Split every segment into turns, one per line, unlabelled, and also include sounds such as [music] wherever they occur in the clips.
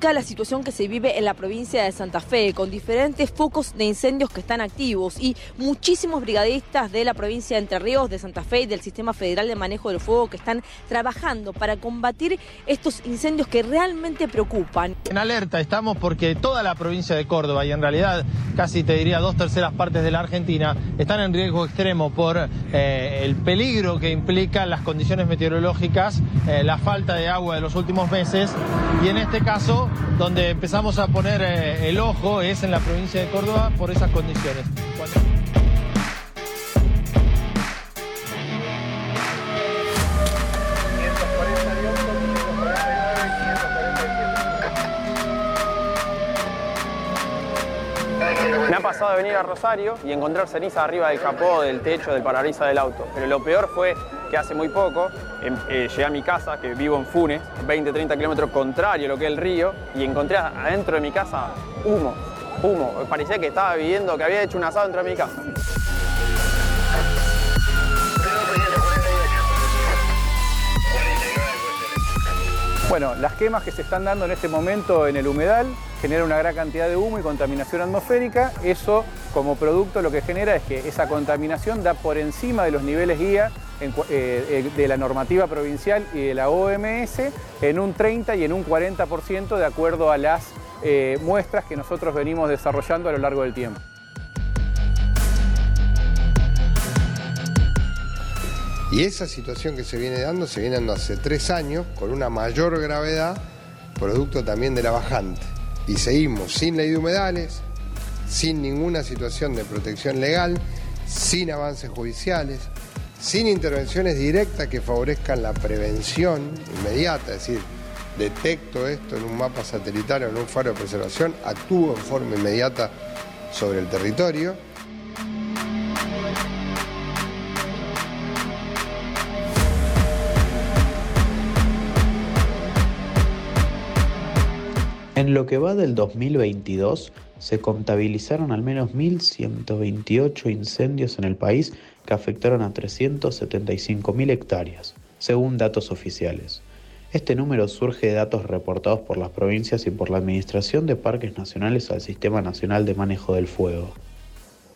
La situación que se vive en la provincia de Santa Fe, con diferentes focos de incendios que están activos y muchísimos brigadistas de la provincia de Entre Ríos, de Santa Fe y del Sistema Federal de Manejo del Fuego que están trabajando para combatir estos incendios que realmente preocupan.
En alerta estamos porque toda la provincia de Córdoba y en realidad casi te diría dos terceras partes de la Argentina están en riesgo extremo por eh, el peligro que implican las condiciones meteorológicas, eh, la falta de agua de los últimos meses y en este caso, donde empezamos a poner eh, el ojo es en la provincia de Córdoba por esas condiciones.
Me ha pasado venir a Rosario y encontrar ceniza arriba del capó, del techo, del parabrisas del auto. Pero lo peor fue que hace muy poco em, eh, llegué a mi casa, que vivo en Funes, 20-30 kilómetros contrario a lo que es el río, y encontré adentro de mi casa humo, humo. Parecía que estaba viviendo, que había hecho un asado dentro de mi casa.
Bueno, las quemas que se están dando en este momento en el humedal generan una gran cantidad de humo y contaminación atmosférica. Eso, como producto, lo que genera es que esa contaminación da por encima de los niveles guía eh, eh, de la normativa provincial y de la OMS en un 30 y en un 40% de acuerdo a las eh, muestras que nosotros venimos desarrollando a lo largo del tiempo.
Y esa situación que se viene dando, se viene dando hace tres años con una mayor gravedad, producto también de la bajante. Y seguimos sin ley de humedales, sin ninguna situación de protección legal, sin avances judiciales, sin intervenciones directas que favorezcan la prevención inmediata, es decir, detecto esto en un mapa satelital o en un faro de preservación, actúo en forma inmediata sobre el territorio
En lo que va del 2022, se contabilizaron al menos 1.128 incendios en el país que afectaron a 375.000 hectáreas, según datos oficiales. Este número surge de datos reportados por las provincias y por la Administración de Parques Nacionales al Sistema Nacional de Manejo del Fuego.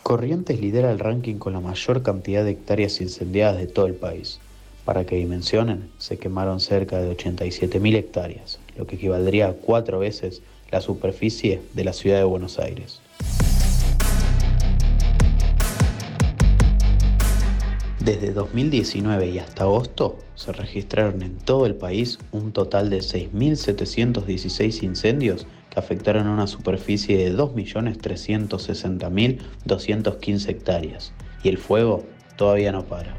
Corrientes lidera el ranking con la mayor cantidad de hectáreas incendiadas de todo el país. Para que dimensionen, se quemaron cerca de 87.000 hectáreas, lo que equivaldría a cuatro veces la superficie de la ciudad de Buenos Aires. Desde 2019 y hasta agosto se registraron en todo el país un total de 6.716 incendios que afectaron a una superficie de 2.360.215 hectáreas y el fuego todavía no para.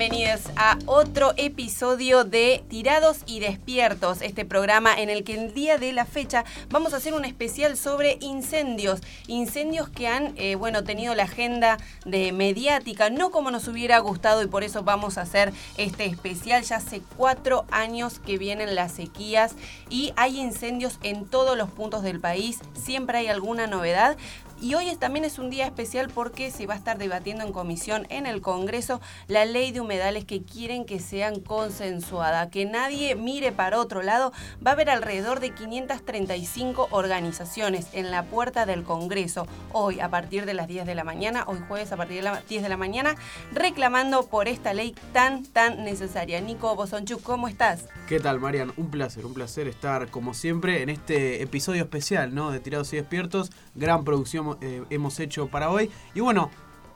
Bienvenidos a otro episodio de Tirados y Despiertos, este programa en el que el día de la fecha vamos a hacer un especial sobre incendios, incendios que han, eh, bueno, tenido la agenda de mediática, no como nos hubiera gustado y por eso vamos a hacer este especial. Ya hace cuatro años que vienen las sequías y hay incendios en todos los puntos del país, siempre hay alguna novedad, y hoy también es un día especial porque se va a estar debatiendo en comisión en el Congreso la ley de humedales que quieren que sean consensuadas, que nadie mire para otro lado. Va a haber alrededor de 535 organizaciones en la puerta del Congreso hoy a partir de las 10 de la mañana, hoy jueves a partir de las 10 de la mañana, reclamando por esta ley tan, tan necesaria. Nico Bosonchuk, ¿cómo estás?
¿Qué tal, Marian? Un placer, un placer estar como siempre en este episodio especial, ¿no? De Tirados y Despiertos, gran producción eh, hemos hecho para hoy. Y bueno,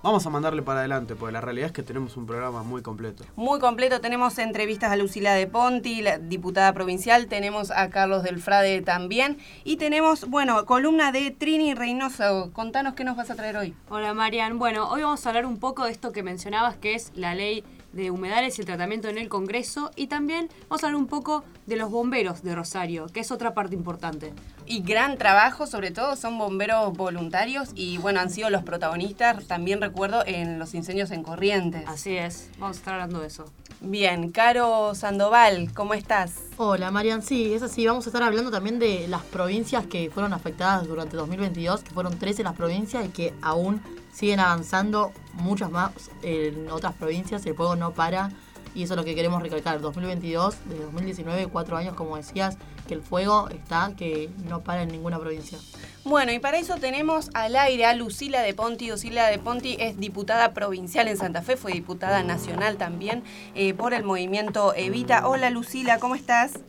Vamos a mandarle para adelante, porque la realidad es que tenemos un programa muy completo.
Muy completo, tenemos entrevistas a Lucila de Ponti, la diputada provincial, tenemos a Carlos del Frade también, y tenemos, bueno, columna de Trini Reynoso. Contanos qué nos vas a traer hoy.
Hola Marian, bueno, hoy vamos a hablar un poco de esto que mencionabas, que es la ley de humedales y el tratamiento en el Congreso y también vamos a hablar un poco de los bomberos de Rosario, que es otra parte importante.
Y gran trabajo, sobre todo son bomberos voluntarios y bueno, han sido los protagonistas, también recuerdo, en los incendios en Corrientes.
Así es, vamos a estar hablando de eso.
Bien, Caro Sandoval, ¿cómo estás?
Hola Marian, sí, es así, vamos a estar hablando también de las provincias que fueron afectadas durante 2022, que fueron 13 las provincias y que aún siguen avanzando muchas más en otras provincias, el fuego no para y eso es lo que queremos recalcar. 2022, de 2019, cuatro años como decías, que el fuego está, que no para en ninguna provincia.
Bueno, y para eso tenemos al aire a Lucila de Ponti. Lucila de Ponti es diputada provincial en Santa Fe, fue diputada nacional también eh, por el movimiento Evita. Hola Lucila, ¿cómo estás?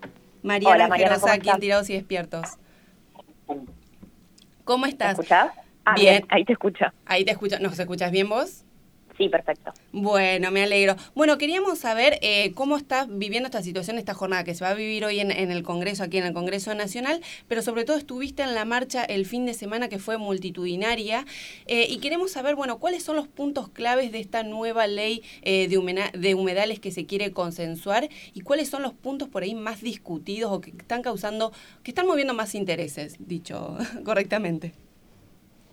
Mariana, Mariana aquí en Tirados y Despiertos. ¿Cómo estás?
¿Me escuchás? Ah, bien. ahí te escucho.
Ahí te escucho. ¿Nos escuchas bien vos?
Sí, perfecto.
Bueno, me alegro. Bueno, queríamos saber eh, cómo estás viviendo esta situación, esta jornada que se va a vivir hoy en, el Congreso, aquí en el Congreso Nacional, pero sobre todo estuviste en la marcha el fin de semana que fue multitudinaria eh, y queremos saber, bueno, cuáles son los puntos claves de esta nueva ley eh, de, de humedales que se quiere consensuar y cuáles son los puntos por ahí más discutidos o que están causando, que están moviendo más intereses, dicho [laughs] correctamente.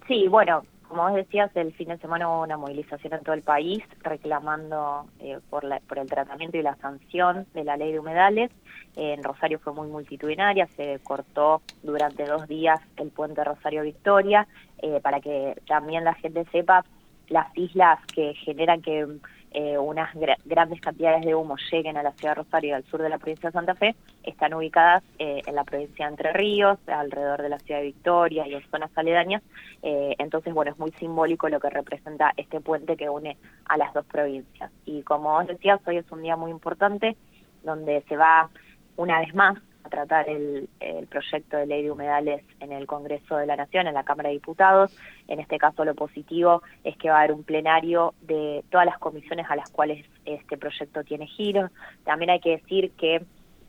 Sí, bueno, como vos decías, el fin de semana hubo una movilización en todo el país reclamando eh, por, por el tratamiento y la sanción de la ley de humedales. en Rosario fue muy multitudinaria, se cortó durante dos días el puente Rosario Victoria, eh, para que también la gente sepa las islas que generan que eh, unas grandes cantidades de humo lleguen a la ciudad de Rosario y al sur de la provincia de Santa Fe, están ubicadas eh, en la provincia de Entre Ríos, alrededor de la ciudad de Victoria y en zonas aledañas. Eh, entonces, bueno, es muy simbólico lo que representa este puente que une a las dos provincias. Y como os decía, hoy es un día muy importante donde se va una vez más a tratar el, proyecto de ley de humedales en el Congreso de la Nación, en la Cámara de Diputados. En este caso lo positivo es que va a haber un plenario de todas las comisiones a las cuales este proyecto tiene giro. También hay que decir que,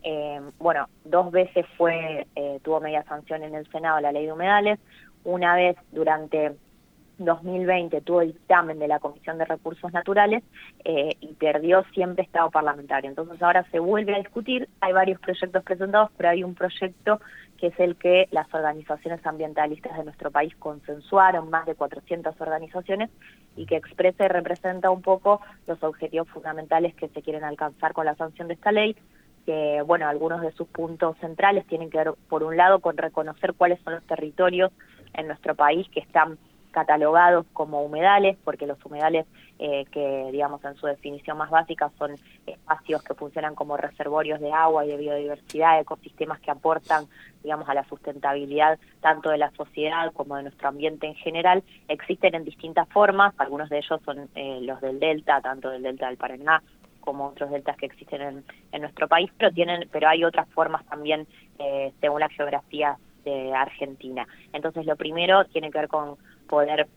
eh, bueno, dos veces fue eh, tuvo media sanción en el Senado la ley de humedales, una vez durante 2020 tuvo dictamen de la Comisión de Recursos Naturales eh, y perdió siempre estado parlamentario. Entonces ahora se vuelve a discutir, hay varios proyectos presentados, pero hay un proyecto que es el que las organizaciones ambientalistas de nuestro país consensuaron, más de 400 organizaciones, y que expresa y representa un poco los objetivos fundamentales que se quieren alcanzar con la sanción de esta ley, que, bueno, algunos de sus puntos centrales tienen que ver, por un lado, con reconocer cuáles son los territorios en nuestro país que están catalogados como humedales, porque los humedales, eh, que digamos en su definición más básica, son espacios que funcionan como reservorios de agua y de biodiversidad, ecosistemas que aportan, digamos, a la sustentabilidad tanto de la sociedad como de nuestro ambiente en general, existen en distintas formas, algunos de ellos son eh, los del delta, tanto del delta del Paraná como otros deltas que existen en, en nuestro país, pero tienen, pero hay otras formas también eh, según la geografía de Argentina. Entonces, lo primero tiene que ver con poder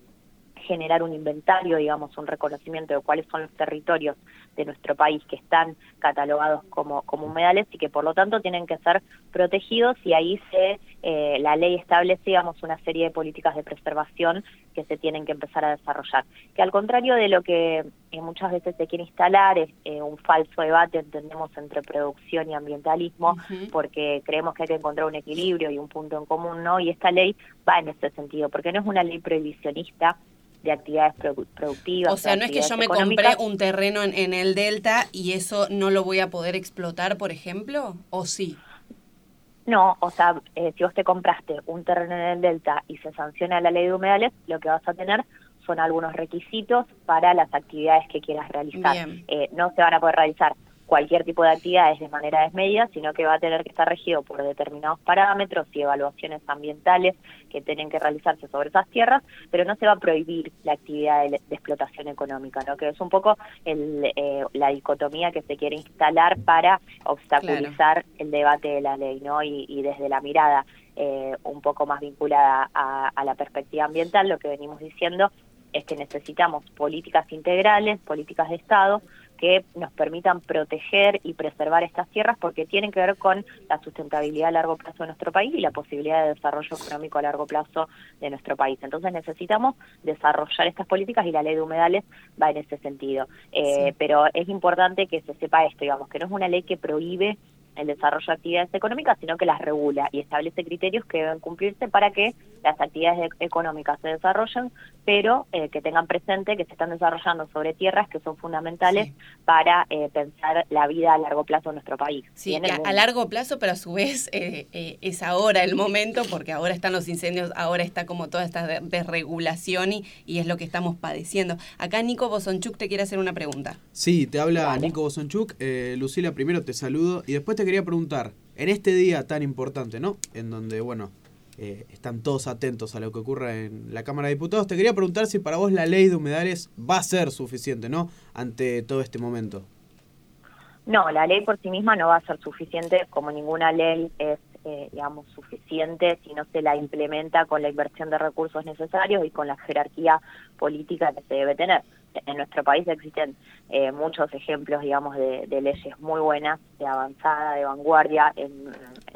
generar un inventario, digamos, un reconocimiento de cuáles son los territorios de nuestro país que están catalogados como, como humedales y que por lo tanto tienen que ser protegidos y ahí se eh, la ley establece, digamos, una serie de políticas de preservación que se tienen que empezar a desarrollar. Que al contrario de lo que eh, muchas veces se quiere instalar, es eh, un falso debate, entendemos, entre producción y ambientalismo, porque creemos que hay que encontrar un equilibrio y un punto en común, ¿no? Y esta ley va en ese sentido, porque no es una ley prohibicionista, de actividades productivas.
O sea, no es que yo me compré un terreno en, el delta y eso no lo voy a poder explotar, por ejemplo, o sí.
No, o sea, eh, si vos te compraste un terreno en el delta y se sanciona la ley de humedales, lo que vas a tener son algunos requisitos para las actividades que quieras realizar. Eh, no se van a poder realizar cualquier tipo de actividades de manera desmedida, sino que va a tener que estar regido por determinados parámetros y evaluaciones ambientales que tienen que realizarse sobre esas tierras, pero no se va a prohibir la actividad de, explotación económica, ¿no? que es un poco el, eh, la dicotomía que se quiere instalar para obstaculizar el debate de la ley ¿no? y, desde la mirada eh, un poco más vinculada a, a la perspectiva ambiental, lo que venimos diciendo es que necesitamos políticas integrales, políticas de Estado, que nos permitan proteger y preservar estas tierras porque tienen que ver con la sustentabilidad a largo plazo de nuestro país y la posibilidad de desarrollo económico a largo plazo de nuestro país. Entonces necesitamos desarrollar estas políticas y la ley de humedales va en ese sentido. Eh, pero es importante que se sepa esto, digamos, que no es una ley que prohíbe el desarrollo de actividades económicas, sino que las regula y establece criterios que deben cumplirse para que las actividades económicas se desarrollen, pero eh, que tengan presente que se están desarrollando sobre tierras que son fundamentales para eh, pensar la vida a largo plazo de nuestro país.
Sí, a, largo plazo, pero a su vez eh, es ahora el momento, porque ahora están los incendios, ahora está como toda esta desregulación y, y es lo que estamos padeciendo. Acá Nico Bosonchuk te quiere hacer una pregunta.
Sí, te habla Nico Bosonchuk. Lucila, primero te saludo y después te quería preguntar, en este día tan importante, ¿no? En donde, bueno, eh, están todos atentos a lo que ocurra en la Cámara de Diputados. Te quería preguntar si para vos la ley de humedales va a ser suficiente, ¿no? Ante todo este momento.
No, la ley por sí misma no va a ser suficiente, como ninguna ley es, eh, digamos, suficiente si no se la implementa con la inversión de recursos necesarios y con la jerarquía política que se debe tener en nuestro país existen eh, muchos ejemplos, digamos, de, leyes muy buenas, de avanzada, de vanguardia en,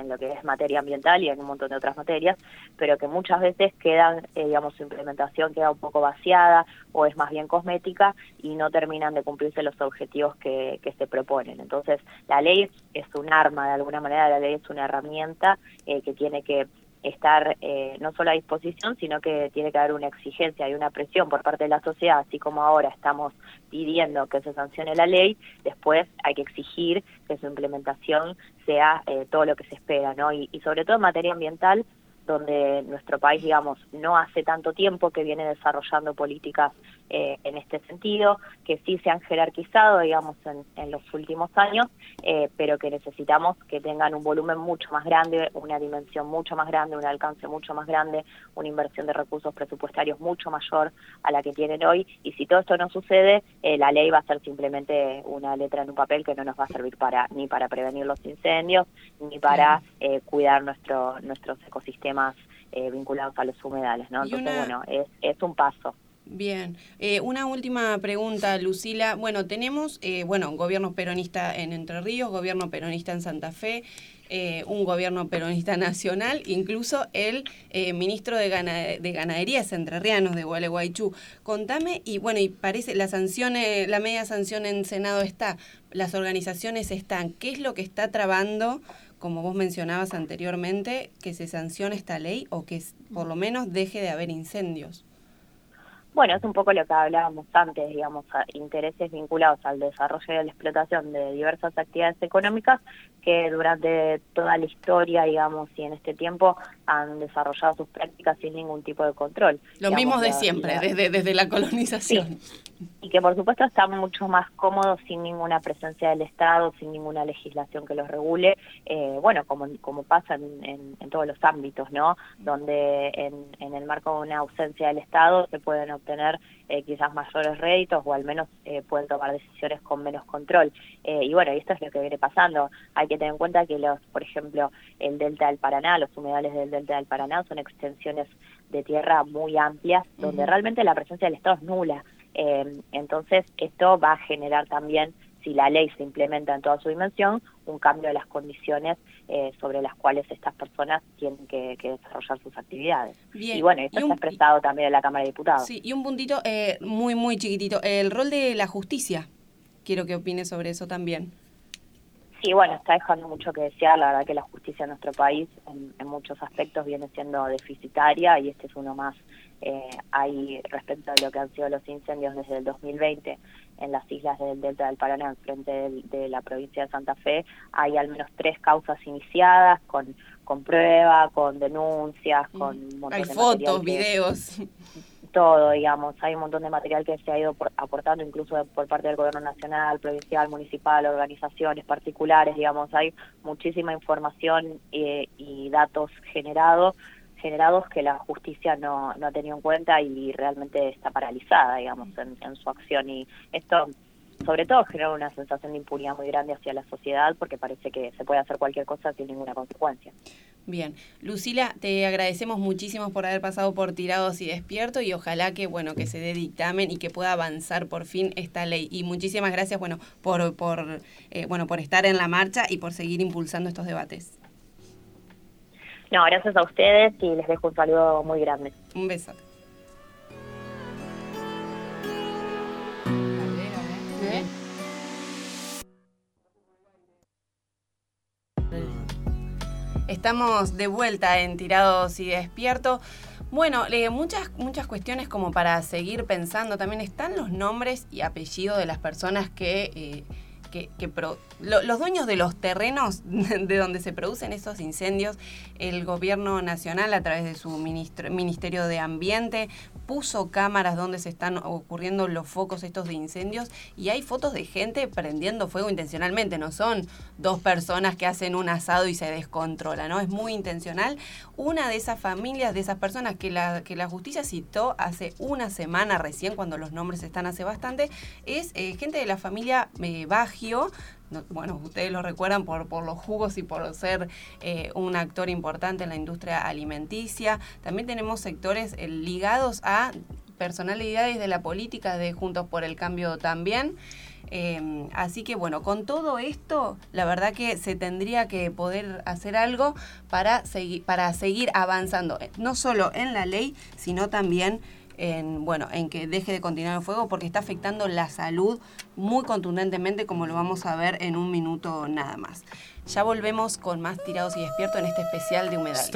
lo que es materia ambiental y en un montón de otras materias, pero que muchas veces quedan, eh, digamos, su implementación queda un poco vaciada o es más bien cosmética y no terminan de cumplirse los objetivos que, que se proponen. Entonces, la ley es un arma, de alguna manera la ley es una herramienta eh, que tiene que estar eh, no solo a disposición, sino que tiene que haber una exigencia y una presión por parte de la sociedad, así como ahora estamos pidiendo que se sancione la ley, después hay que exigir que su implementación sea eh, todo lo que se espera, ¿no? Y, y sobre todo en materia ambiental, donde nuestro país, digamos, no hace tanto tiempo que viene desarrollando políticas eh, en este sentido, que sí se han jerarquizado, digamos, en, los últimos años, eh, pero que necesitamos que tengan un volumen mucho más grande, una dimensión mucho más grande, un alcance mucho más grande, una inversión de recursos presupuestarios mucho mayor a la que tienen hoy. Y si todo esto no sucede, eh, la ley va a ser simplemente una letra en un papel que no nos va a servir para ni para prevenir los incendios, ni para cuidar nuestro, nuestros ecosistemas vinculados a los humedales, ¿no? Entonces, bueno, es, es un paso.
Bien, eh, una última pregunta, Lucila. Bueno, tenemos, eh, bueno, gobierno peronista en Entre Ríos, gobierno peronista en Santa Fe, eh, un gobierno peronista [laughs] nacional, incluso el ministro de, de Ganadería es entrerrianos de Gualeguaychú. Contame, y bueno, y parece, la sanción, la media sanción en Senado está, las organizaciones están, ¿qué es lo que está trabando? como vos mencionabas anteriormente, que se sancione esta ley o que por lo menos deje de haber incendios.
Bueno, es un poco lo que hablábamos antes, digamos, intereses vinculados al desarrollo y a la explotación de diversas actividades económicas que durante toda la historia, digamos, y en este tiempo han desarrollado sus prácticas sin ningún tipo de control.
Lo mismo de siempre, desde, desde la colonización.
Y que por supuesto están mucho más cómodos sin ninguna presencia del Estado, sin ninguna legislación que los regule, eh, bueno, como, como pasa en, en, todos los ámbitos, ¿no? Donde en, en el marco de una ausencia del Estado se pueden obtener eh, quizás mayores réditos o al menos eh, pueden tomar decisiones con menos control. Eh, y bueno, y esto es lo que viene pasando. Hay que tener en cuenta que los, por ejemplo, el delta del Paraná, los humedales del delta del Paraná son extensiones de tierra muy amplias donde realmente la presencia del Estado es nula. Entonces, esto va a generar también si la ley se implementa en toda su dimensión, un cambio de las condiciones eh, sobre las cuales estas personas tienen que, desarrollar sus actividades. Y bueno, esto está expresado también en la Cámara de Diputados.
Sí, y un puntito eh, muy, muy chiquitito, el rol de la justicia. Quiero que opine sobre eso también.
Sí, bueno, está dejando mucho que desear. La verdad que la justicia en nuestro país en, muchos aspectos viene siendo deficitaria y este es uno más eh, ahí respecto a lo que han sido los incendios desde el 2020 en las islas del Delta del Paraná, frente de, la provincia de Santa Fe, hay al menos tres causas iniciadas con, con prueba, con denuncias, con un
montón hay fotos, videos.
Todo, digamos, hay un montón de material que se ha ido aportando incluso por parte del gobierno nacional, provincial, municipal, organizaciones particulares, digamos, hay muchísima información eh, y datos generados generados que la justicia no, no ha tenido en cuenta y realmente está paralizada, digamos, en, su acción. Y esto, sobre todo, genera una sensación de impunidad muy grande hacia la sociedad porque parece que se puede hacer cualquier cosa sin ninguna consecuencia.
Bien, Lucila, te agradecemos muchísimo por haber pasado por Tirados y Despierto y ojalá que bueno que se dé dictamen y que pueda avanzar por fin esta ley. Y muchísimas gracias bueno por por eh, bueno por estar en la marcha y por seguir impulsando estos debates.
No, gracias a ustedes y les dejo un saludo muy grande.
Un beso. Estamos de vuelta en Tirados y Despierto. Bueno, muchas, muchas cuestiones como para seguir pensando. También están los nombres y apellidos de las personas que eh, que, los dueños de los terrenos [laughs] de donde se producen esos incendios, el gobierno nacional a través de su Ministerio de Ambiente puso cámaras donde se están ocurriendo los focos estos de incendios y hay fotos de gente prendiendo fuego intencionalmente, no son dos personas que hacen un asado y se descontrola, ¿no? Es muy intencional. Una de esas familias, de esas personas que la, que la justicia citó hace una semana recién, cuando los nombres están hace bastante, es eh, gente de la familia eh, bueno, ustedes lo recuerdan por, por los jugos y por ser eh, un actor importante en la industria alimenticia. También tenemos sectores eh, ligados a personalidades de la política de Juntos por el Cambio también. Em, así que bueno, con todo esto, la verdad que se tendría que poder hacer algo para, seguir para seguir avanzando, eh, no solo en la ley, sino también en, bueno, en que deje de continuar el fuego porque está afectando la salud muy contundentemente como lo vamos a ver en un minuto nada más. Ya volvemos con más tirados y despiertos en este especial de humedades.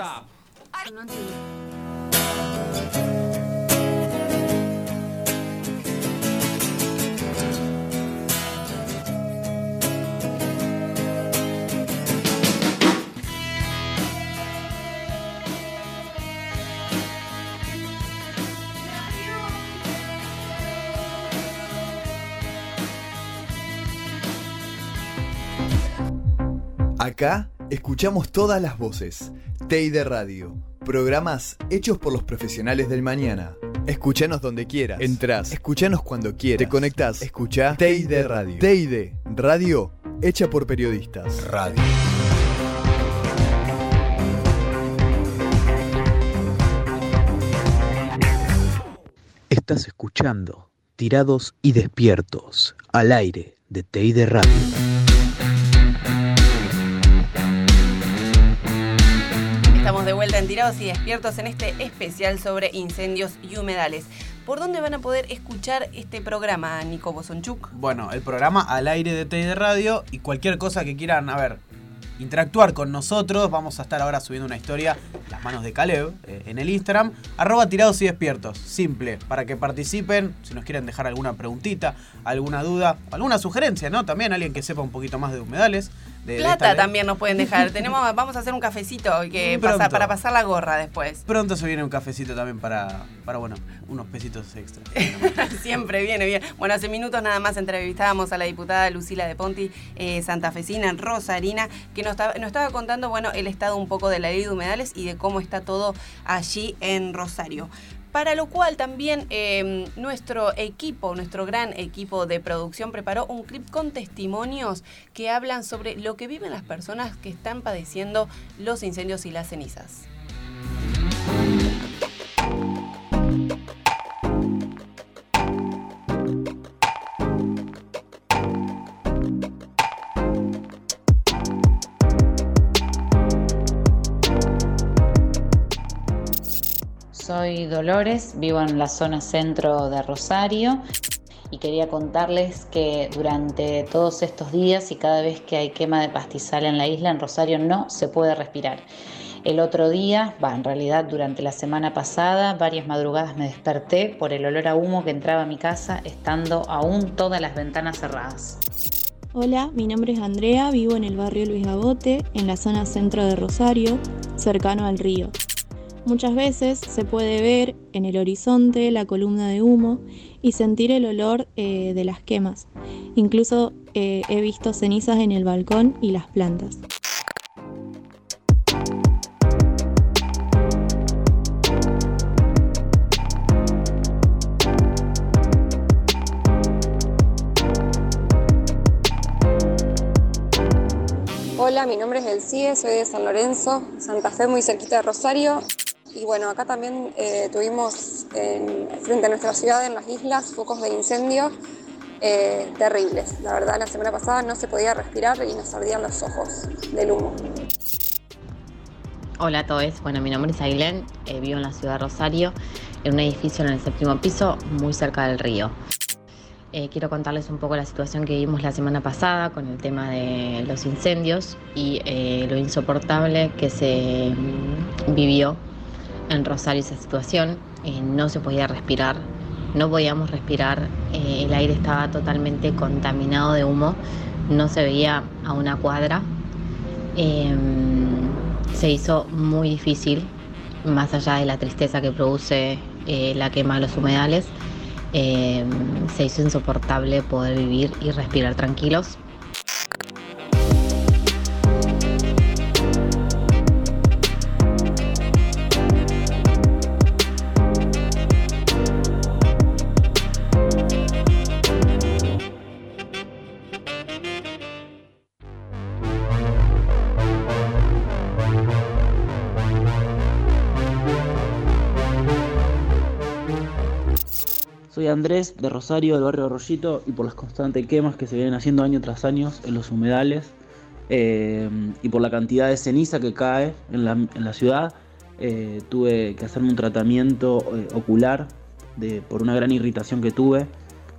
Acá escuchamos todas las voces. de Radio. Programas hechos por los profesionales del mañana. Escúchanos donde quieras. Entrás. Escúchanos cuando quieras. Te conectás. Escucha de Radio. TID Radio hecha por periodistas. Radio.
Estás escuchando Tirados y Despiertos al aire de TID Radio.
Tirados y Despiertos en este especial sobre incendios y humedales. ¿Por dónde van a poder escuchar este programa, Nico Bosonchuk?
Bueno, el programa al aire de TI de Radio y cualquier cosa que quieran, a ver, interactuar con nosotros. Vamos a estar ahora subiendo una historia, las manos de Caleb, eh, en el Instagram, arroba tirados y despiertos. Simple, para que participen, si nos quieren dejar alguna preguntita, alguna duda, alguna sugerencia, ¿no? También alguien que sepa un poquito más de humedales.
Plata también nos pueden dejar. [laughs] Tenemos, vamos a hacer un cafecito que pasa, para pasar la gorra después.
Pronto se viene un cafecito también para, para bueno, unos pesitos extra. [laughs]
Siempre viene bien. Bueno, hace minutos nada más entrevistábamos a la diputada Lucila de Ponti, eh, santafesina, Rosarina, que nos, nos estaba contando, bueno, el estado un poco de la ley de humedales y de cómo está todo allí en Rosario. Para lo cual también em, nuestro equipo, nuestro gran equipo de producción preparó un clip con testimonios que hablan sobre lo que viven las personas que están padeciendo los incendios y las cenizas.
Soy Dolores, vivo en la zona centro de Rosario y quería contarles que durante todos estos días y cada vez que hay quema de pastizal en la isla, en Rosario no se puede respirar. El otro día, va, en realidad durante la semana pasada, varias madrugadas me desperté por el olor a humo que entraba a mi casa, estando aún todas las ventanas cerradas.
Hola, mi nombre es Andrea, vivo en el barrio Luis Gabote, en la zona centro de Rosario, cercano al río. Muchas veces se puede ver en el horizonte la columna de humo y sentir el olor eh, de las quemas. Incluso eh, he visto cenizas en el balcón y las plantas.
Hola, mi nombre es del CIE, soy de San Lorenzo, Santa Fe, muy cerquita de Rosario. Y bueno, acá también eh, tuvimos frente a nuestra ciudad, en las islas, focos de incendio eh, terribles. La verdad, la semana pasada no se podía respirar y nos ardían los ojos del humo.
Hola a todos, bueno, mi nombre es Ailén, eh, vivo en la ciudad de Rosario, en un edificio en el séptimo piso, muy cerca del río. Eh, quiero contarles un poco la situación que vimos la semana pasada con el tema de los incendios y lo insoportable que se mm, vivió en Rosario esa situación. no se podía respirar, no podíamos respirar, el aire estaba totalmente contaminado de humo, no se veía a una cuadra. Em, se hizo muy difícil, más allá de la tristeza que produce eh, la quema de los humedales, eh, se hizo insoportable poder vivir y respirar tranquilos.
Soy Andrés de Rosario, del barrio Arroyito, y por las constantes quemas que se vienen haciendo año tras año en los humedales eh, y por la cantidad de ceniza que cae en la, ciudad, eh, tuve que hacerme un tratamiento eh, ocular por una gran irritación que tuve,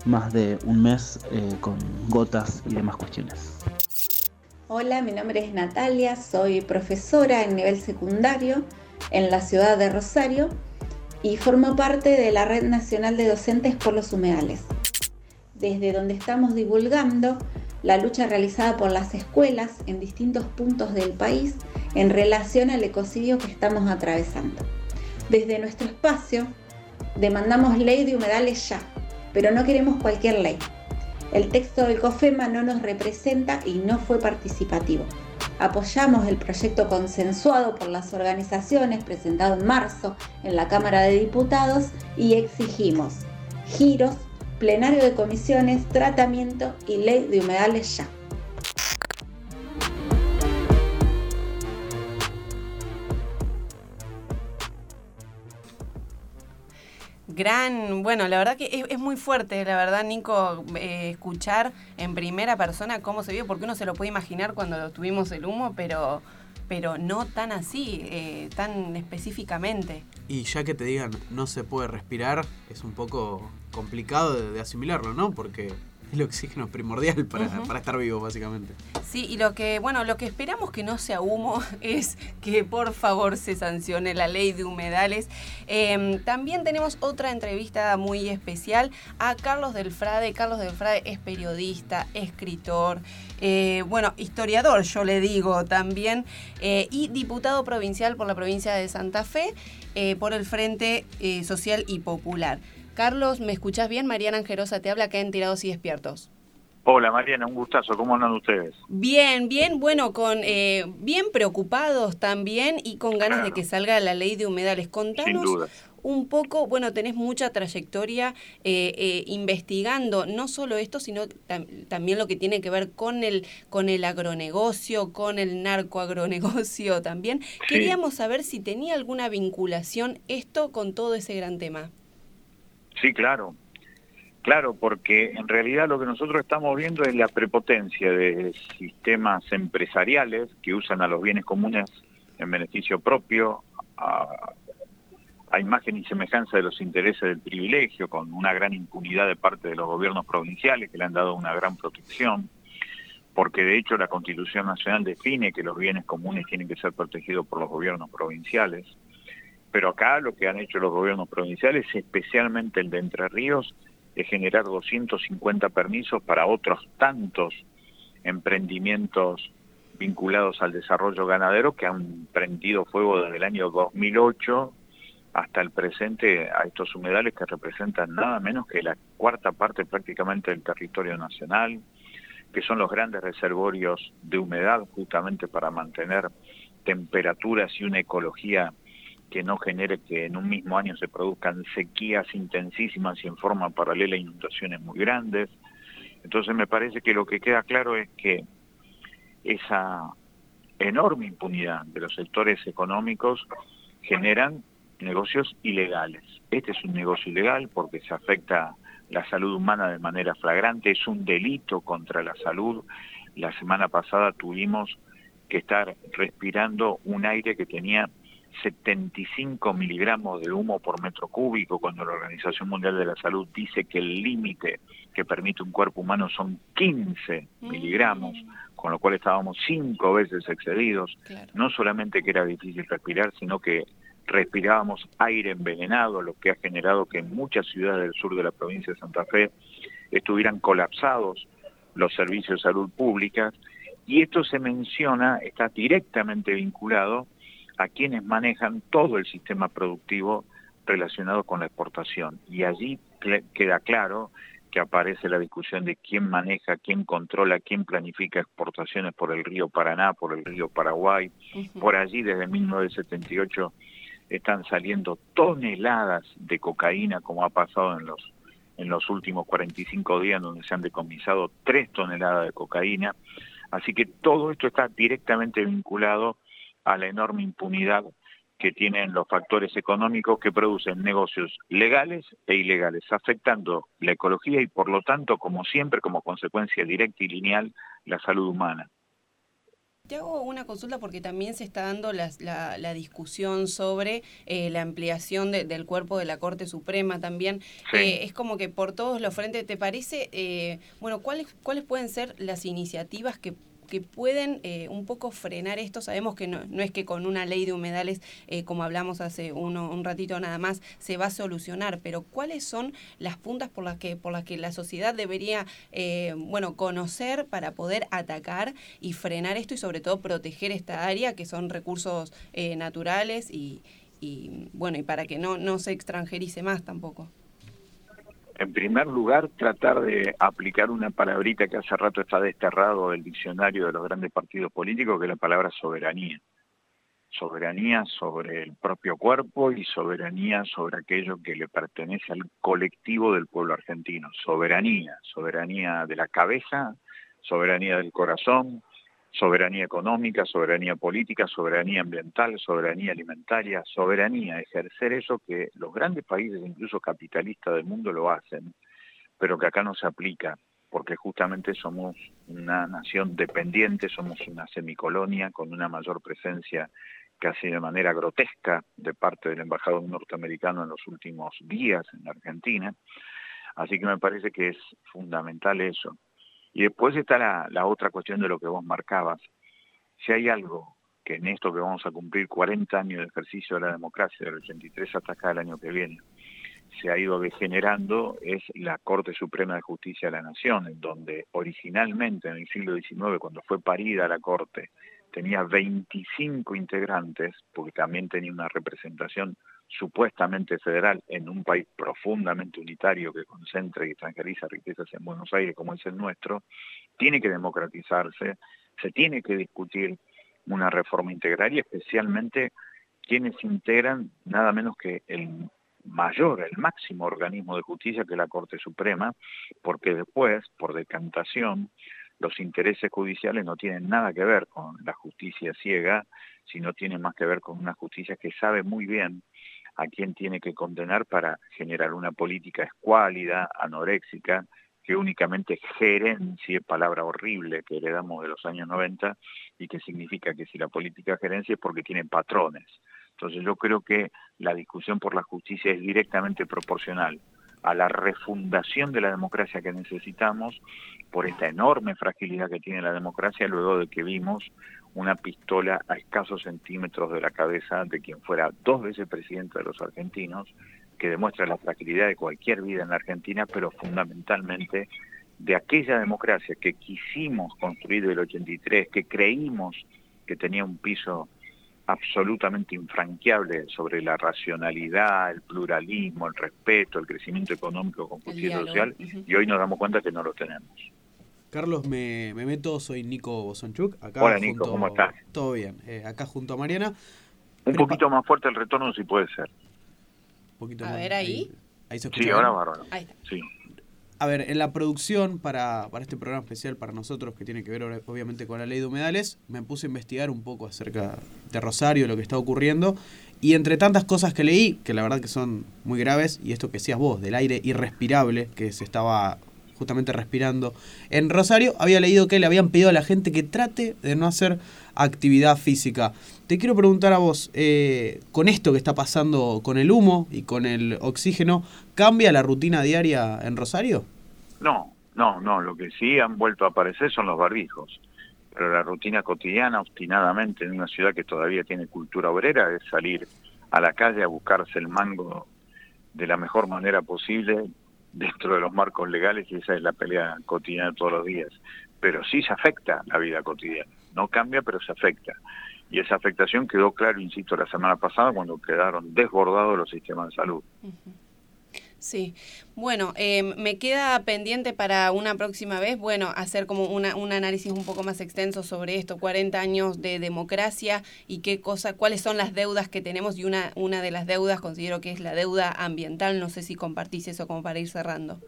más de un mes con gotas y demás cuestiones.
Hola, mi nombre es Natalia, soy profesora en nivel secundario en la ciudad de Rosario y formo parte de la Red Nacional de Docentes por los Humedales, desde donde estamos divulgando la lucha realizada por las escuelas en distintos puntos del país en relación al ecocidio que estamos atravesando. Desde nuestro espacio demandamos ley de humedales ya, pero no queremos cualquier ley. El texto del COFEMA no nos representa y no fue participativo. Apoyamos el proyecto consensuado por las organizaciones presentado en marzo en la Cámara de Diputados y exigimos giros, plenario de comisiones, tratamiento y ley de humedales ya.
Gran, bueno, la verdad que es, muy fuerte, la verdad, Nico, eh, escuchar en primera persona cómo se vio, porque uno se lo puede imaginar cuando tuvimos el humo, pero, pero no tan así, eh, tan específicamente.
Y ya que te digan no se puede respirar, es un poco complicado de asimilarlo, ¿no? Porque el oxígeno primordial para, para, estar vivo, básicamente.
Sí, y lo que, bueno, lo que esperamos que no sea humo [laughs] es que por favor se sancione la ley de humedales. Em, también tenemos otra entrevista muy especial a Carlos Delfrade. Carlos Delfrade es periodista, escritor, eh, bueno, historiador, yo le digo también, eh, y diputado provincial por la provincia de Santa Fe eh, por el Frente Social y Popular. Carlos, ¿me escuchás bien? Mariana Angerosa te habla acá en Tirados y Despiertos.
Hola Mariana, un gustazo. ¿Cómo andan ustedes?
Bien, bien, bueno, con eh, bien preocupados también y con ganas de que salga la ley de humedales. Contanos un poco, bueno, tenés mucha trayectoria eh, eh, investigando no solo esto, sino también lo que tiene que ver con el, con el agronegocio, con el narcoagronegocio [laughs] también. Queríamos saber si tenía alguna vinculación esto con todo ese gran tema.
Sí, claro. Claro, porque en realidad lo que nosotros estamos viendo es la prepotencia de sistemas empresariales que usan a los bienes comunes en beneficio propio, a, imagen y semejanza de los intereses del privilegio, con una gran impunidad de parte de los gobiernos provinciales que le han dado una gran protección, porque de hecho la Constitución Nacional define que los bienes comunes tienen que ser protegidos por los gobiernos provinciales pero acá lo que han hecho los gobiernos provinciales, especialmente el de Entre Ríos, es generar 250 permisos para otros tantos emprendimientos vinculados al desarrollo ganadero que han prendido fuego desde el año 2008 hasta el presente a estos humedales que representan nada menos que la cuarta parte prácticamente del territorio nacional, que son los grandes reservorios de humedad justamente para mantener temperaturas y una ecología que no genere que en un mismo año se produzcan sequías intensísimas y en forma paralela inundaciones muy grandes. Entonces me parece que lo que queda claro es que esa enorme impunidad de los sectores económicos generan negocios ilegales. Este es un negocio ilegal porque se afecta la salud humana de manera flagrante, es un delito contra la salud. La semana pasada tuvimos que estar respirando un aire que tenía 75 miligramos de humo por metro cúbico, cuando la Organización Mundial de la Salud dice que el límite que permite un cuerpo humano son 15 miligramos, con lo cual estábamos cinco veces excedidos. No solamente que era difícil respirar, sino que respirábamos aire envenenado, lo que ha generado que en muchas ciudades del sur de la provincia de Santa Fe estuvieran colapsados los servicios de salud pública. Y esto se menciona, está directamente vinculado a quienes manejan todo el sistema productivo relacionado con la exportación. Y allí queda claro que aparece la discusión de quién maneja, quién controla, quién planifica exportaciones por el río Paraná, por el río Paraguay. Por allí desde 1978 están saliendo toneladas de cocaína, como ha pasado en los en los últimos 45 días, donde se han decomisado 3 toneladas de cocaína. Así que todo esto está directamente vinculado a la enorme impunidad que tienen los factores económicos que producen negocios legales e ilegales, afectando la ecología y por lo tanto, como siempre, como consecuencia directa y lineal, la salud humana.
Te hago una consulta porque también se está dando la, la, discusión sobre eh, la ampliación del cuerpo de la Corte Suprema también. Eh, es como que por todos los frentes, ¿te parece, eh, bueno, cuáles, cuáles pueden ser las iniciativas que que pueden eh, un poco frenar esto. Sabemos que no, es que con una ley de humedales, eh, como hablamos hace uno, un ratito nada más, se va a solucionar, pero ¿cuáles son las puntas por las que, por las que la sociedad debería eh, bueno, conocer para poder atacar y frenar esto y sobre todo proteger esta área que son recursos naturales y, y, bueno, y para que no, no se extranjerice más tampoco?
En primer lugar, tratar de aplicar una palabrita que hace rato está desterrado del diccionario de los grandes partidos políticos, que es la palabra soberanía. Soberanía sobre el propio cuerpo y soberanía sobre aquello que le pertenece al colectivo del pueblo argentino. Soberanía, soberanía de la cabeza, soberanía del corazón, soberanía económica, soberanía política, soberanía ambiental, soberanía alimentaria, soberanía, ejercer eso que los grandes países, incluso capitalistas del mundo, lo hacen, pero que acá no se aplica, porque justamente somos una nación dependiente, somos una semicolonia con una mayor presencia casi de manera grotesca de parte del embajador norteamericano en los últimos días en Argentina. Así que me parece que es fundamental eso. Y después está la, otra cuestión de lo que vos marcabas. Si hay algo que en esto que vamos a cumplir 40 años de ejercicio de la democracia, del 83 hasta acá el año que viene, se ha ido degenerando es la Corte Suprema de Justicia de la Nación, en donde originalmente en el siglo XIX, cuando fue parida la Corte, tenía 25 integrantes, porque también tenía una representación supuestamente federal en un país profundamente unitario que concentra y extranjeriza riquezas en Buenos Aires como es el nuestro, tiene que democratizarse, se tiene que discutir una reforma integral y especialmente quienes integran nada menos que el mayor, el máximo organismo de justicia que es la Corte Suprema, porque después, por decantación, los intereses judiciales no tienen nada que ver con la justicia ciega, sino tienen más que ver con una justicia que sabe muy bien a quién tiene que condenar para generar una política escuálida, anoréxica, que únicamente gerencie, palabra horrible que heredamos de los años 90, y que significa que si la política gerencia es porque tiene patrones. Entonces yo creo que la discusión por la justicia es directamente proporcional a la refundación de la democracia que necesitamos por esta enorme fragilidad que tiene la democracia luego de que vimos una pistola a escasos centímetros de la cabeza de quien fuera dos veces presidente de los argentinos, que demuestra la fragilidad de cualquier vida en la Argentina, pero fundamentalmente de aquella democracia que quisimos construir del 83, que creímos que tenía un piso absolutamente infranqueable sobre la racionalidad, el pluralismo, el respeto, el crecimiento económico con justicia social, y hoy nos damos cuenta que no lo tenemos.
Carlos, me, meto, soy Nico Bosonchuk.
Acá Hola Nico, ¿cómo estás?
Todo bien, eh, acá junto a Mariana.
Un poquito más fuerte el retorno si puede ser.
a ver ahí.
Ahí,
Sí, ahora bárbaro.
Ahí está.
Sí.
a ver, en la producción para, para, este programa especial para nosotros, que tiene que ver obviamente con la ley de humedales, me puse a investigar un poco acerca de Rosario, lo que está ocurriendo. Y entre tantas cosas que leí, que la verdad que son muy graves, y esto que decías vos, del aire irrespirable que se estaba justamente respirando en Rosario, había leído que le habían pedido a la gente que trate de no hacer actividad física. Te quiero preguntar a vos, eh, con esto que está pasando con el humo y con el oxígeno, ¿cambia la rutina diaria en Rosario?
No, no, no, lo que sí han vuelto a aparecer son los barbijos. Pero la rutina cotidiana, obstinadamente, en una ciudad que todavía tiene cultura obrera, es salir a la calle a buscarse el mango de la mejor manera posible dentro de los marcos legales y esa es la pelea cotidiana todos los días. Pero sí se afecta la vida cotidiana. No cambia, pero se afecta. Y esa afectación quedó claro, insisto, la semana pasada cuando quedaron desbordados los sistemas de salud.
Sí, bueno, eh, me queda pendiente para una próxima vez, bueno, hacer como una, un análisis un poco más extenso sobre esto, 40 años de democracia y qué cosa, cuáles son las deudas que tenemos y una, una de las deudas considero que es la deuda ambiental, no sé si compartís eso como para ir cerrando.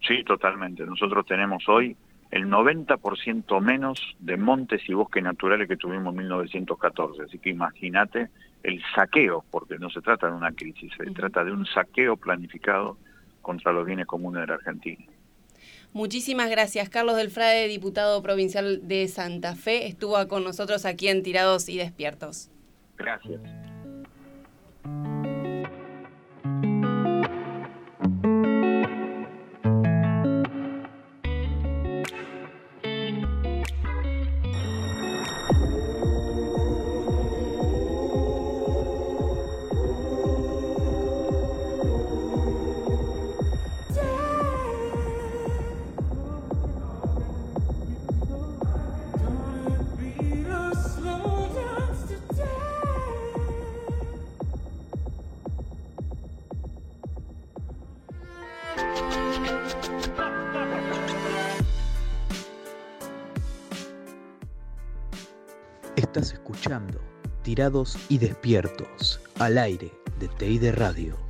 Sí, totalmente. Nosotros tenemos hoy el 90% menos de montes y bosques naturales que tuvimos en 1914. Así que imagínate el saqueo, porque no se trata de una crisis, se trata de un saqueo planificado contra los bienes comunes de la Argentina.
Muchísimas gracias. Carlos Delfrade, diputado provincial de Santa Fe, estuvo con nosotros aquí en Tirados y Despiertos.
Gracias.
Y Despiertos al aire de TI Radio.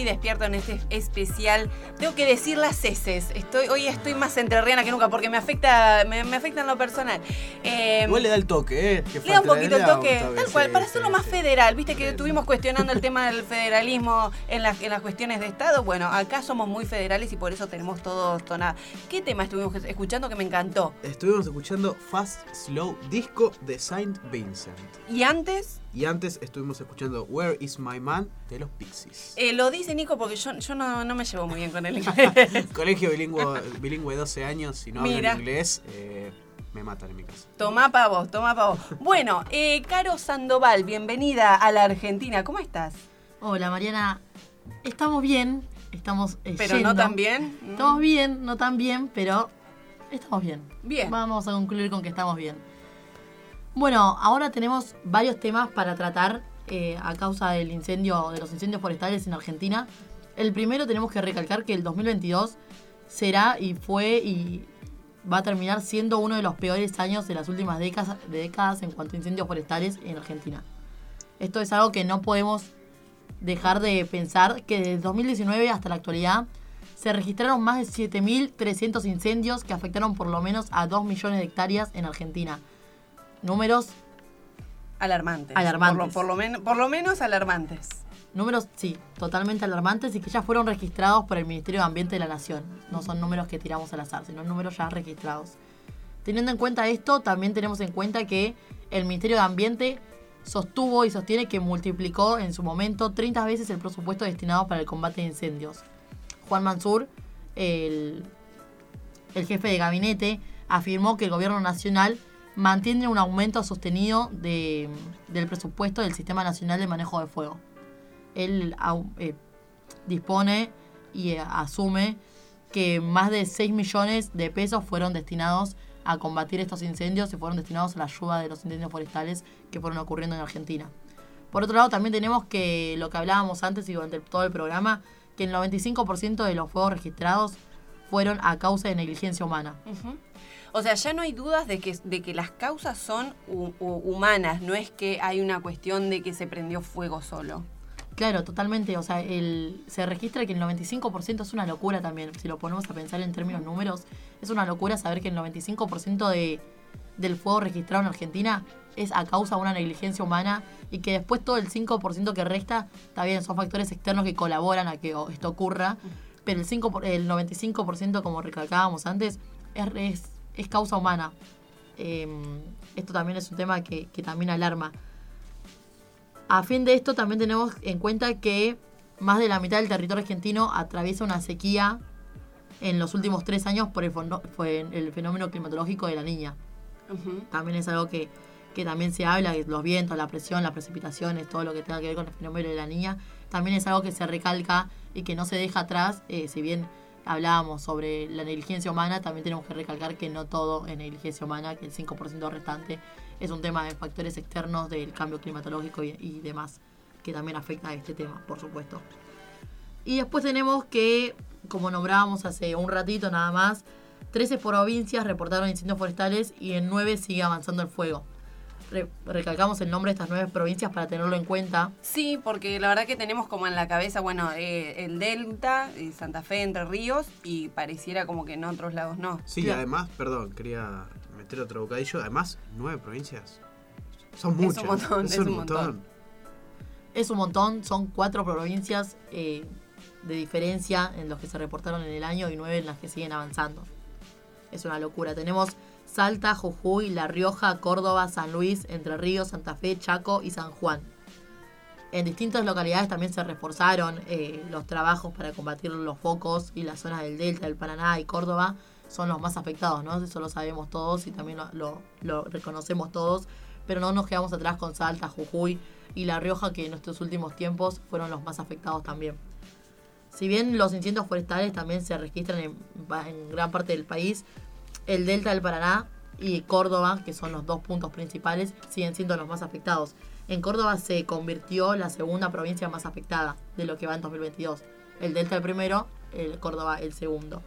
Y Despierto en este especial. Tengo que decir las heces. Estoy, hoy estoy más entrerriana que nunca porque me afecta, me, afecta en lo personal.
Eh, Igual le da el toque, ¿eh?
le da un poquito el toque, tal cual, para hacerlo más federal. Viste que estuvimos cuestionando el [laughs] tema del federalismo en, las, en las cuestiones de Estado. Bueno, acá somos muy federales y por eso tenemos todos tonada. ¿Qué tema estuvimos escuchando que me encantó?
Estuvimos escuchando Fast Slow Disco de Saint Vincent.
¿Y antes?
Y antes estuvimos escuchando Where is My Man de los Pixies.
Eh, lo dice Nico porque yo, yo no, no, me llevo muy bien con el
inglés. [laughs] Colegio bilingüe, bilingüe 12 años, si no hablo inglés, eh, me matan en mi casa.
Tomá pa' vos, tomá pa' vos. Bueno, eh, Caro Sandoval, bienvenida a la Argentina. ¿Cómo estás?
Hola, Mariana. Estamos bien, estamos
eh, Pero no tan bien.
Estamos bien, no tan bien, pero estamos bien. Bien. Vamos a concluir con que estamos bien. Bueno, ahora tenemos varios temas para tratar eh, a causa del incendio, de los incendios forestales en Argentina. El primero tenemos que recalcar que el 2022 será y fue y va a terminar siendo uno de los peores años de las últimas décadas, décadas en cuanto a incendios forestales en Argentina. Esto es algo que no podemos dejar de pensar que desde 2019 hasta la actualidad se registraron más de 7.300 incendios que afectaron por lo menos a 2 millones de hectáreas en Argentina números
alarmantes.
Alarmantes.
Por lo, por lo menos alarmantes.
Números, sí, totalmente alarmantes y que ya fueron registrados por el Ministerio de Ambiente de la Nación. No son números que tiramos al azar, sino números ya registrados. Teniendo en cuenta esto, también tenemos en cuenta que el Ministerio de Ambiente sostuvo y sostiene que multiplicó en su momento 30 veces el presupuesto destinado para el combate de incendios. Juan Mansur, el, el jefe de gabinete, afirmó que el gobierno nacional mantiene un aumento sostenido del presupuesto del Sistema Nacional de Manejo de Fuego. Él eh, dispone y eh, asume que más de 6 millones de pesos fueron destinados a combatir estos incendios y fueron destinados a la ayuda de los incendios forestales que fueron ocurriendo en Argentina. Por otro lado, también tenemos que lo que hablábamos antes y durante todo el programa, que el 95% de los fuegos registrados fueron a causa de negligencia humana.
O sea, ya no hay dudas de que, de que las causas son humanas, no es que hay una cuestión de que se prendió fuego solo.
Claro, totalmente. O sea, el, se registra que el 95% es una locura también. Si lo ponemos a pensar en términos números, es una locura saber que el 95% de, del fuego registrado en Argentina es a causa de una negligencia humana y que después todo el 5% que resta, está bien, son factores externos que colaboran a que esto ocurra, pero el, 5, el 95%, como recalcábamos antes, es, es, causa humana. Em, esto también es un tema que, que también alarma. A fin de esto también tenemos en cuenta que más de la mitad del territorio argentino atraviesa una sequía en los últimos tres años por el, el fenómeno climatológico de la niña. También es algo que, también se habla, los vientos, la presión, las precipitaciones, todo lo que tenga que ver con el fenómeno de la niña, también es algo que se recalca y que no se deja atrás, eh, si bien hablábamos sobre la negligencia humana, también tenemos que recalcar que no todo es negligencia humana, que el 5% restante es un tema de factores externos del cambio climatológico y, demás, que también afecta a este tema, por supuesto. Y después tenemos que, como nombrábamos hace un ratito nada más, 13 provincias reportaron incendios forestales y en 9 sigue avanzando el fuego. Recalcamos el nombre de estas nueve provincias para tenerlo en cuenta.
Sí, porque la verdad que tenemos como en la cabeza, bueno, eh, el Delta, eh, Santa Fe, Entre Ríos, y pareciera como que en otros lados no.
Sí, además, perdón, quería meter otro bocadillo. Además, nueve provincias. Son muchas. Es un montón. Es, un montón.
Es un montón. Son cuatro provincias eh, de diferencia en los que se reportaron en el año y nueve en las que siguen avanzando. Es una locura. Tenemos Salta, Jujuy, La Rioja, Córdoba, San Luis, Entre Ríos, Santa Fe, Chaco y San Juan. En distintas localidades también se reforzaron eh, los trabajos para combatir los focos y las zonas del Delta, del Paraná y Córdoba son los más afectados, ¿no? Eso lo sabemos todos y también lo, reconocemos todos, pero no nos quedamos atrás con Salta, Jujuy y La Rioja, que en nuestros últimos tiempos fueron los más afectados también. Si bien los incendios forestales también se registran en, gran parte del país, el Delta del Paraná y Córdoba, que son los dos puntos principales, siguen siendo los más afectados. En Córdoba se convirtió la segunda provincia más afectada de lo que va en 2022. El Delta el primero, el Córdoba el segundo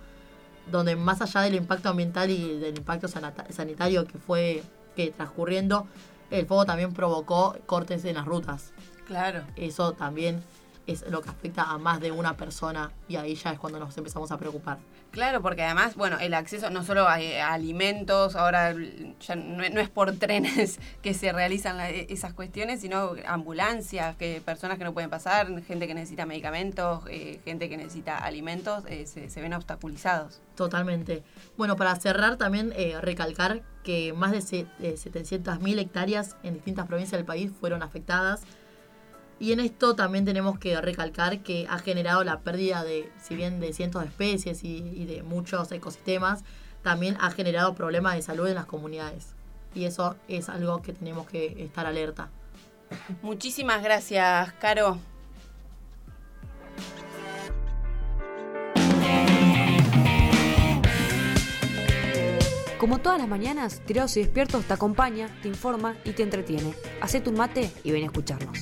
donde más allá del impacto ambiental y del impacto sanitario que fue que transcurriendo, el fuego también provocó cortes en las rutas.
Claro.
Eso también es lo que afecta a más de una persona y ahí ya es cuando nos empezamos a preocupar.
Claro, porque además, bueno, el acceso no solo a, alimentos, ahora ya no, es por [laughs] trenes que se realizan esas cuestiones, sino ambulancias, que personas que no pueden pasar, gente que necesita medicamentos, eh, gente que necesita alimentos, eh, se, ven obstaculizados.
Totalmente. Bueno, para cerrar también eh, recalcar que más de 700.000 hectáreas en distintas provincias del país fueron afectadas y en esto también tenemos que recalcar que ha generado la pérdida de, si bien de cientos de especies y, de muchos ecosistemas, también ha generado problemas de salud en las comunidades. Y eso es algo que tenemos que estar alerta.
Muchísimas gracias, Caro.
Como todas las mañanas, Tirados y Despiertos te acompaña, te informa y te entretiene. Hacete un mate y ven a escucharnos.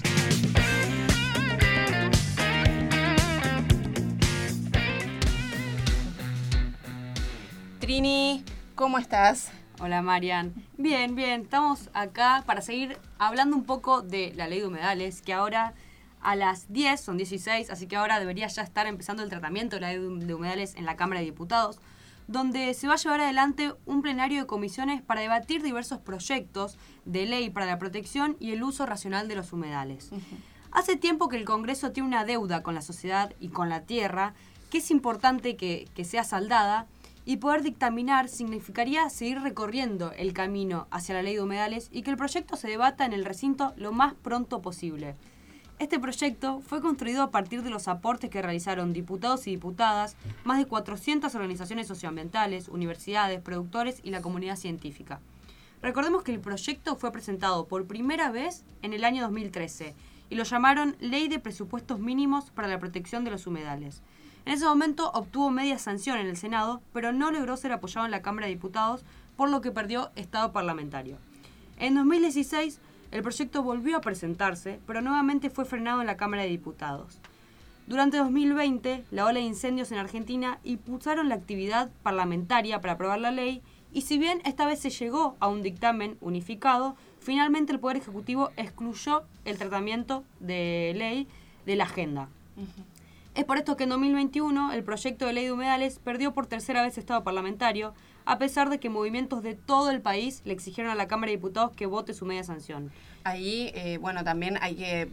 Trini, ¿cómo estás?
Hola Marian. Bien, bien, estamos acá para seguir hablando un poco de la ley de humedales, que ahora a las 10, son 16, así que ahora debería ya estar empezando el tratamiento de la ley de humedales en la Cámara de Diputados, donde se va a llevar adelante un plenario de comisiones para debatir diversos proyectos de ley para la protección y el uso racional de los humedales. Hace tiempo que el Congreso tiene una deuda con la sociedad y con la tierra, que es importante que, que sea saldada, y poder dictaminar significaría seguir recorriendo el camino hacia la ley de humedales y que el proyecto se debata en el recinto lo más pronto posible. Este proyecto fue construido a partir de los aportes que realizaron diputados y diputadas, más de 400 organizaciones socioambientales, universidades, productores y la comunidad científica. Recordemos que el proyecto fue presentado por primera vez en el año 2013 y lo llamaron Ley de Presupuestos Mínimos para la Protección de los Humedales. En ese momento obtuvo media sanción en el Senado, pero no logró ser apoyado en la Cámara de Diputados, por lo que perdió estado parlamentario. En 2016, el proyecto volvió a presentarse, pero nuevamente fue frenado en la Cámara de Diputados. Durante 2020, la ola de incendios en Argentina impulsaron la actividad parlamentaria para aprobar la ley Y si bien esta vez se llegó a un dictamen unificado, finalmente el Poder Ejecutivo excluyó el tratamiento de ley de la agenda. Es por esto que en 2021 el proyecto de ley de humedales perdió por tercera vez estado parlamentario, a pesar de que movimientos de todo el país le exigieron a la Cámara de Diputados que vote su media sanción.
Ahí, eh, bueno, también hay que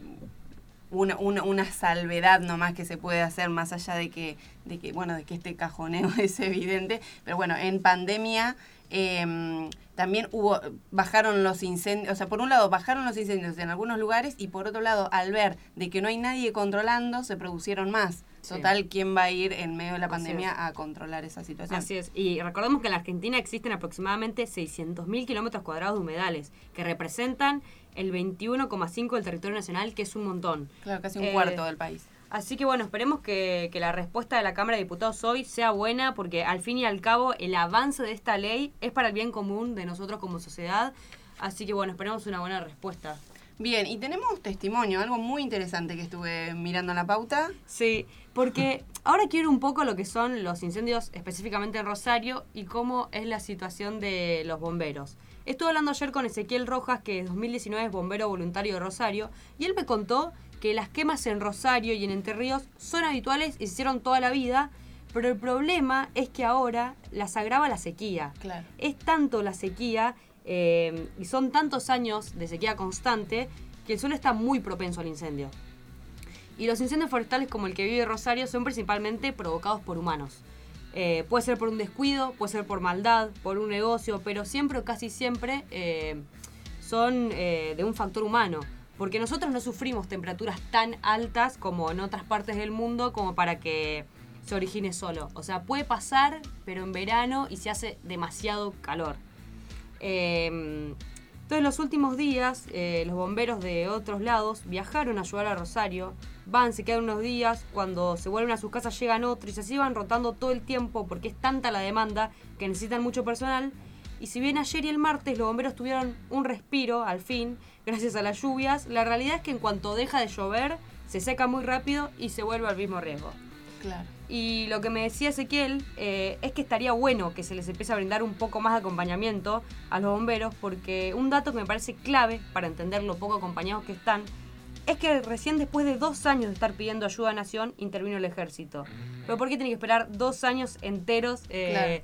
una, una, una, salvedad nomás que se puede hacer más allá de que, de que, bueno, de que este cajoneo [laughs] es evidente, pero bueno, en pandemia eh, también hubo, bajaron los incendios, o sea, por un lado bajaron los incendios en algunos lugares y por otro lado, al ver de que no hay nadie controlando, se produjeron más. Total, ¿quién va a ir en medio de la pandemia a controlar esa situación?
Así es. Y recordemos que en la Argentina existen aproximadamente 600.000 kilómetros cuadrados de humedales, que representan el 21,5 del territorio nacional, que es un montón.
Claro, casi un eh, cuarto del país.
Así que bueno, esperemos que, que, la respuesta de la Cámara de Diputados hoy sea buena, porque al fin y al cabo el avance de esta ley es para el bien común de nosotros como sociedad. Así que bueno, esperemos una buena respuesta.
Bien, y tenemos testimonio, algo muy interesante que estuve mirando en la pauta.
Sí, porque ahora quiero un poco lo que son los incendios específicamente en Rosario y cómo es la situación de los bomberos. Estuve hablando ayer con Ezequiel Rojas, que en 2019 es bombero voluntario de Rosario, y él me contó que las quemas en Rosario y en Entre Ríos son habituales y se hicieron toda la vida, pero el problema es que ahora las agrava la sequía.
Claro.
Es tanto la sequía eh, y son tantos años de sequía constante que el suelo está muy propenso al incendio. Y los incendios forestales como el que vive Rosario son principalmente provocados por humanos. Eh, puede ser por un descuido, puede ser por maldad, por un negocio, pero siempre o casi siempre eh, son de un factor humano porque nosotros no sufrimos temperaturas tan altas como en otras partes del mundo como para que se origine solo. O sea, puede pasar, pero en verano y se hace demasiado calor. Eh, entonces, los últimos días, eh, los bomberos de otros lados viajaron a ayudar a Rosario. Van, se quedan unos días, cuando se vuelven a sus casas llegan otros y se así van rotando todo el tiempo porque es tanta la demanda que necesitan mucho personal. Y si bien ayer y el martes los bomberos tuvieron un respiro, al fin, gracias a las lluvias, la realidad es que en cuanto deja de llover, se seca muy rápido y se vuelve al mismo riesgo.
Claro.
Y lo que me decía Ezequiel eh, es que estaría bueno que se les empiece a brindar un poco más de acompañamiento a los bomberos, porque un dato que me parece clave para entender lo poco acompañados que están, es que recién después de dos años de estar pidiendo ayuda a Nación, intervino el ejército. Pero ¿por qué tiene que esperar dos años enteros? Eh,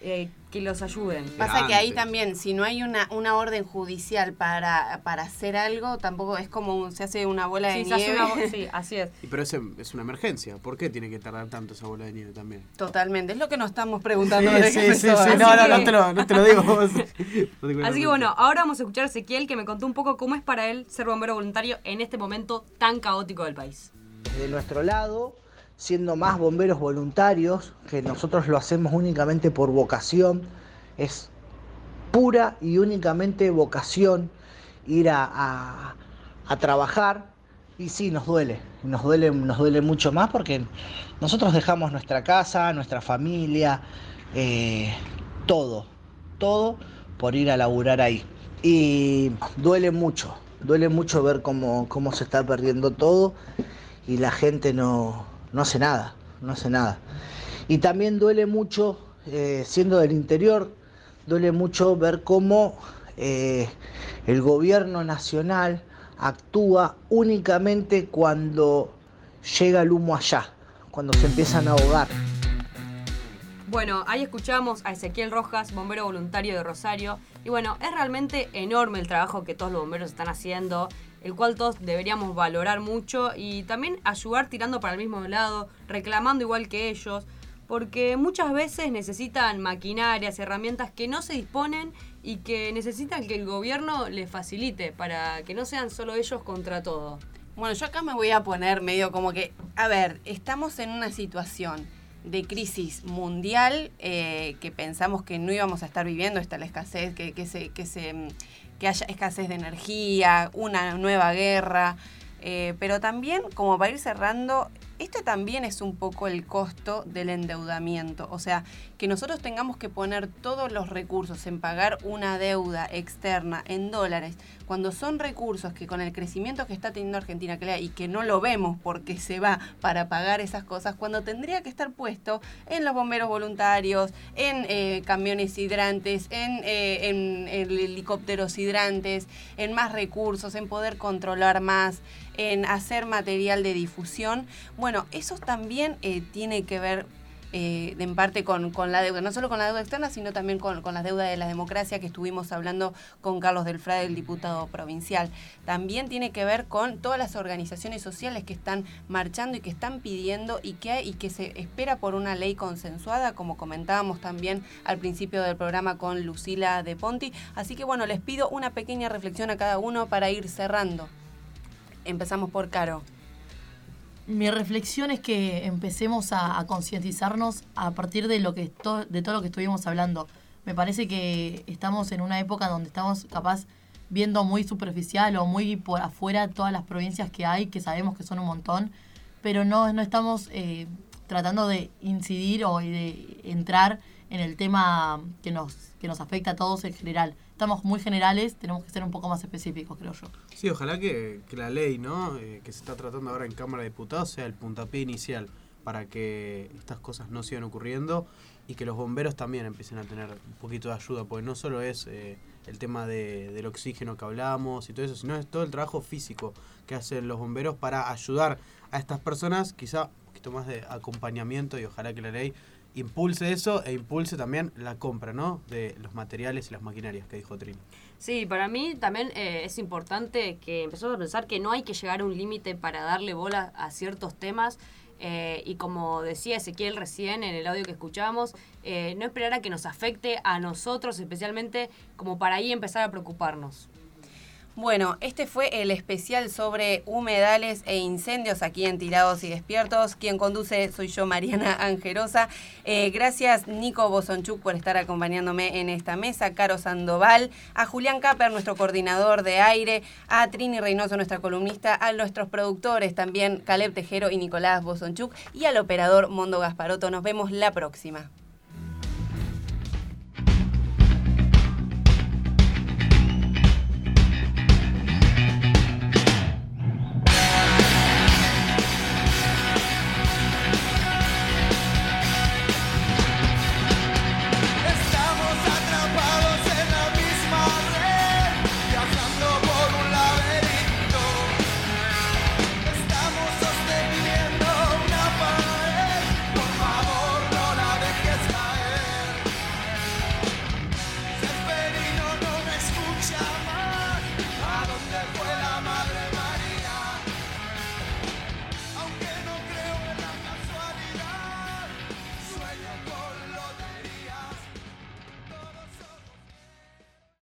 eh, que los ayuden.
Pasa que ahí también, si no hay una, una orden judicial para, para hacer algo, tampoco es como se hace una bola de nieve.
sí, así es.
pero es, es, una emergencia. ¿Por qué tiene que tardar tanto esa bola de nieve también?
Totalmente, es lo que nos estamos preguntando.
Sí, sí, sí, No, no, no, te lo, no te lo digo. [laughs]
así que bueno, ahora vamos a escuchar a Ezequiel que me contó un poco cómo es para él ser bombero voluntario en este momento tan caótico del país.
De nuestro lado siendo más bomberos voluntarios, que nosotros lo hacemos únicamente por vocación, es pura y únicamente vocación ir a, trabajar y sí, nos duele, nos duele, nos duele mucho más porque nosotros dejamos nuestra casa, nuestra familia, eh, todo, todo por ir a laburar ahí. Y duele mucho, duele mucho ver cómo, cómo se está perdiendo todo y la gente no, no hace nada, no hace nada. Y también duele mucho, eh, siendo del interior, duele mucho ver cómo eh, el gobierno nacional actúa únicamente cuando llega el humo allá, cuando se empiezan a ahogar.
Bueno, ahí escuchamos a Ezequiel Rojas, bombero voluntario de Rosario. Y bueno, es realmente enorme el trabajo que todos los bomberos están haciendo el cual todos deberíamos valorar mucho y también ayudar tirando para el mismo lado, reclamando igual que ellos, porque muchas veces necesitan maquinarias, herramientas que no se disponen y que necesitan que el gobierno les facilite para que no sean solo ellos contra todo.
Bueno, yo acá me voy a poner medio como que, a ver, estamos en una situación de crisis mundial eh, que pensamos que no íbamos a estar viviendo, está la escasez, que, que se, que se que haya escasez de energía, una nueva guerra, eh, pero también como para ir cerrando, este también es un poco el costo del endeudamiento, o sea, que nosotros tengamos que poner todos los recursos en pagar una deuda externa en dólares, cuando son recursos que con el crecimiento que está teniendo Argentina y que no lo vemos porque se va para pagar esas cosas, cuando tendría que estar puesto en los bomberos voluntarios, en eh, camiones hidrantes, en, eh, helicópteros hidrantes, en más recursos, en poder controlar más en hacer material de difusión. Bueno, eso también eh, tiene que ver eh, en parte con, la deuda, no solo con la deuda externa, sino también con, con la deuda de la democracia que estuvimos hablando con Carlos Delfrade, el diputado provincial. También tiene que ver con todas las organizaciones sociales que están marchando y que están pidiendo y que, y que se espera por una ley consensuada, como comentábamos también al principio del programa con Lucila de Ponti. Así que bueno, les pido una pequeña reflexión a cada uno para ir cerrando. Empezamos por Caro.
Mi reflexión es que empecemos a, concientizarnos a partir de, lo que de todo lo que estuvimos hablando. Me parece que estamos en una época donde estamos capaz viendo muy superficial o muy por afuera todas las provincias que hay, que sabemos que son un montón, pero no, no estamos eh, tratando de incidir o de entrar en el tema que nos, que nos afecta a todos en general estamos muy generales, tenemos que ser un poco más específicos, creo yo.
Sí, ojalá que, la ley ¿no? Eh, que se está tratando ahora en Cámara de Diputados sea el puntapié inicial para que estas cosas no sigan ocurriendo y que los bomberos también empiecen a tener un poquito de ayuda, porque no solo es eh, el tema de, del oxígeno que hablamos y todo eso, sino es todo el trabajo físico que hacen los bomberos para ayudar a estas personas, quizá un poquito más de acompañamiento y ojalá que la ley impulse eso e impulse también la compra, ¿no? De los materiales y las maquinarias que dijo Trini.
Sí, para mí también eh, es importante que empezamos a pensar que no hay que llegar a un límite para darle bola a ciertos temas. Eh, y como decía Ezequiel recién en el audio que escuchamos, eh, no esperar a que nos afecte a nosotros especialmente como para ahí empezar a preocuparnos.
Bueno, este fue el especial sobre humedales e incendios aquí en Tirados y Despiertos. Quien conduce soy yo, Mariana [laughs] Angerosa. Eh, gracias, Nico Bosonchuk, por estar acompañándome en esta mesa. Caro Sandoval, a Julián Caper, nuestro coordinador de aire, a Trini Reynoso, nuestra columnista, a nuestros productores también, Caleb Tejero y Nicolás Bosonchuk, y al operador Mondo Gasparoto. Nos vemos la próxima.